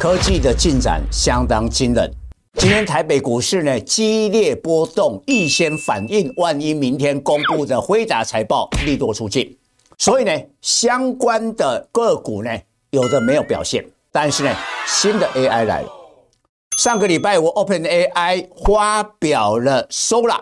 科技的进展相当惊人。今天台北股市呢激烈波动，预先反映万一明天公布的辉达财报利多出尽，所以呢相关的个股呢有的没有表现，但是呢新的 AI 来了。上个礼拜我 OpenAI 发表了 Sora，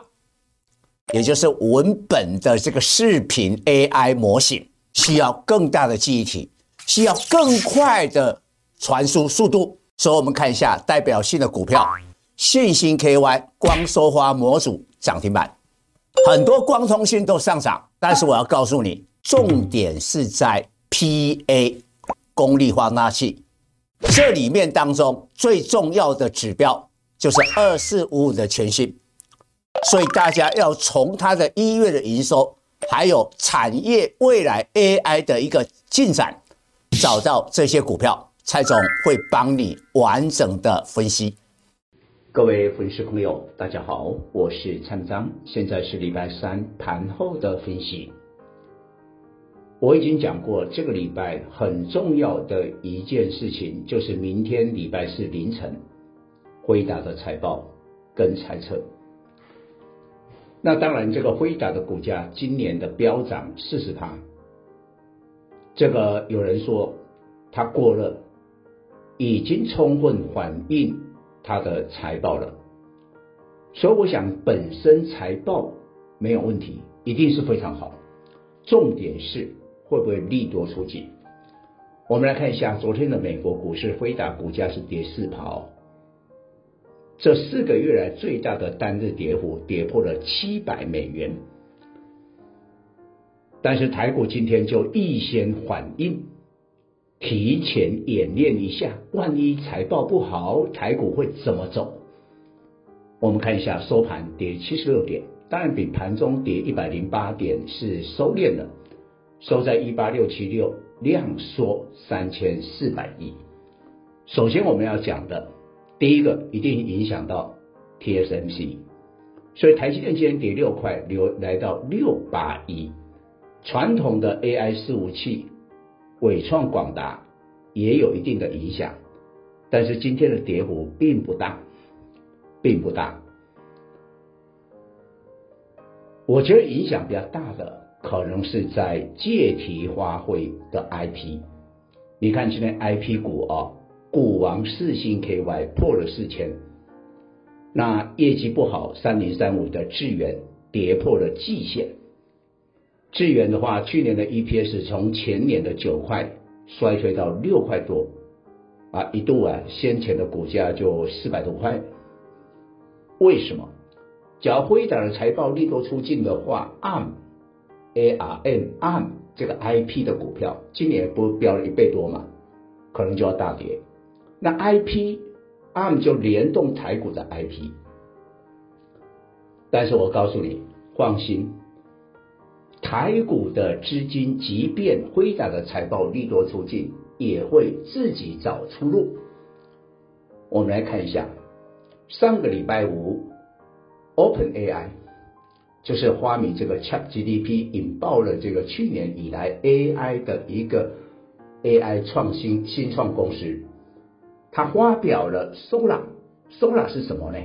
也就是文本的这个视频 AI 模型，需要更大的记忆体，需要更快的传输速度，所以我们看一下代表性的股票。信心 KY 光收发模组涨停板，很多光通讯都上涨，但是我要告诉你，重点是在 PA 功率放大器，这里面当中最重要的指标就是二四五五的全新，所以大家要从它的一月的营收，还有产业未来 AI 的一个进展，找到这些股票，蔡总会帮你完整的分析。各位粉丝朋友，大家好，我是蔡章，现在是礼拜三盘后的分析。我已经讲过，这个礼拜很重要的一件事情，就是明天礼拜四凌晨，辉达的财报跟猜测。那当然，这个辉达的股价今年的飙涨四十趴，这个有人说它过热，已经充分反映。它的财报了，所以我想本身财报没有问题，一定是非常好。重点是会不会利多出尽？我们来看一下昨天的美国股市，辉达股价是跌四趴，这四个月来最大的单日跌幅，跌破了七百美元。但是台股今天就预先反应。提前演练一下，万一财报不好，台股会怎么走？我们看一下收盘跌七十六点，当然比盘中跌一百零八点是收敛了，收在一八六七六，量缩三千四百亿。首先我们要讲的，第一个一定影响到 TSMC，所以台积电今天跌六块，流来到六八一，传统的 AI 伺服器。伟创、广达也有一定的影响，但是今天的跌幅并不大，并不大。我觉得影响比较大的可能是在借题发挥的 IP。你看今天 IP 股啊，股王四星 KY 破了四千，那业绩不好，三零三五的智源跌破了季线。智原的话，去年的 EPS 从前年的九块衰退到六块多，啊，一度啊，先前的股价就四百多块。为什么？只要辉达的财报利多出尽的话，ARM、ARM、ARM 这个 IP 的股票，今年不飙了一倍多嘛，可能就要大跌。那 IP、ARM 就联动台股的 IP，但是我告诉你，放心。台股的资金，即便辉达的财报利多出尽，也会自己找出路。我们来看一下，上个礼拜五，OpenAI 就是发明这个 ChatGPT，引爆了这个去年以来 AI 的一个 AI 创新新创公司，它发表了 Sora，Sora 是什么呢？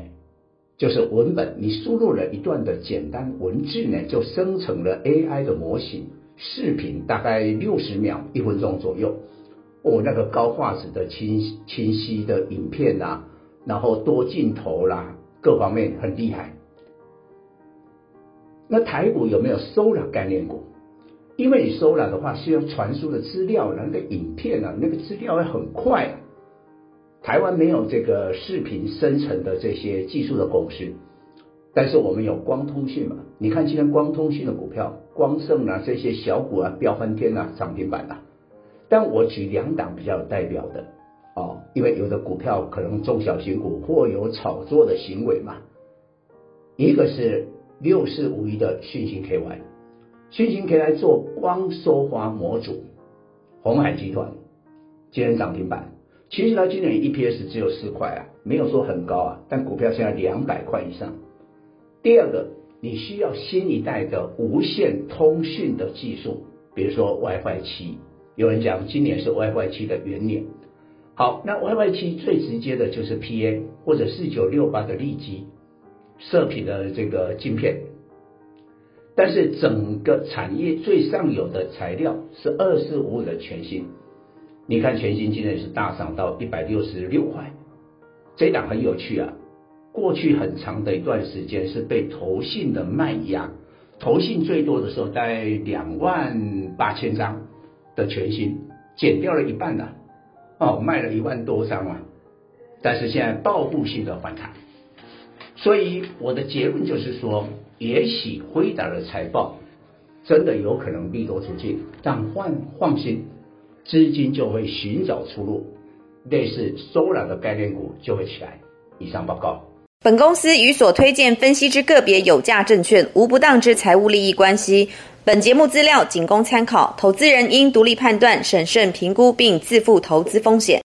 就是文本，你输入了一段的简单文字呢，就生成了 AI 的模型。视频大概六十秒，一分钟左右。哦，那个高画质的清清晰的影片啊，然后多镜头啦、各方面很厉害。那台股有没有 Sora 概念股？因为你 Sora 的话，需要传输的资料，那个影片啊，那个资料会很快。台湾没有这个视频生成的这些技术的公司，但是我们有光通讯嘛？你看今天光通讯的股票，光盛啊这些小股啊飙翻天啊涨停板啊。但我举两档比较有代表的哦，因为有的股票可能中小型股或有炒作的行为嘛。一个是六四五一的讯芯 KY，讯芯 KY 做光收发模组，鸿海集团今天涨停板。其实它今年 EPS 只有四块啊，没有说很高啊，但股票现在两百块以上。第二个，你需要新一代的无线通讯的技术，比如说 WiFi 七，有人讲今年是 WiFi 七的元年。好，那 YY7 最直接的就是 PA 或者四九六八的利基射频的这个晶片，但是整个产业最上游的材料是二四五五的全新。你看全新今天是大涨到一百六十六块，这档很有趣啊。过去很长的一段时间是被投信的卖压，投信最多的时候在两万八千张的全新，减掉了一半了，哦，卖了一万多张啊。但是现在报复性的反弹，所以我的结论就是说，也许辉达的财报真的有可能利多出尽，但换放心。资金就会寻找出路，类似收揽的概念股就会起来。以上报告。本公司与所推荐分析之个别有价证券无不当之财务利益关系。本节目资料仅供参考，投资人应独立判断、审慎评估并自负投资风险。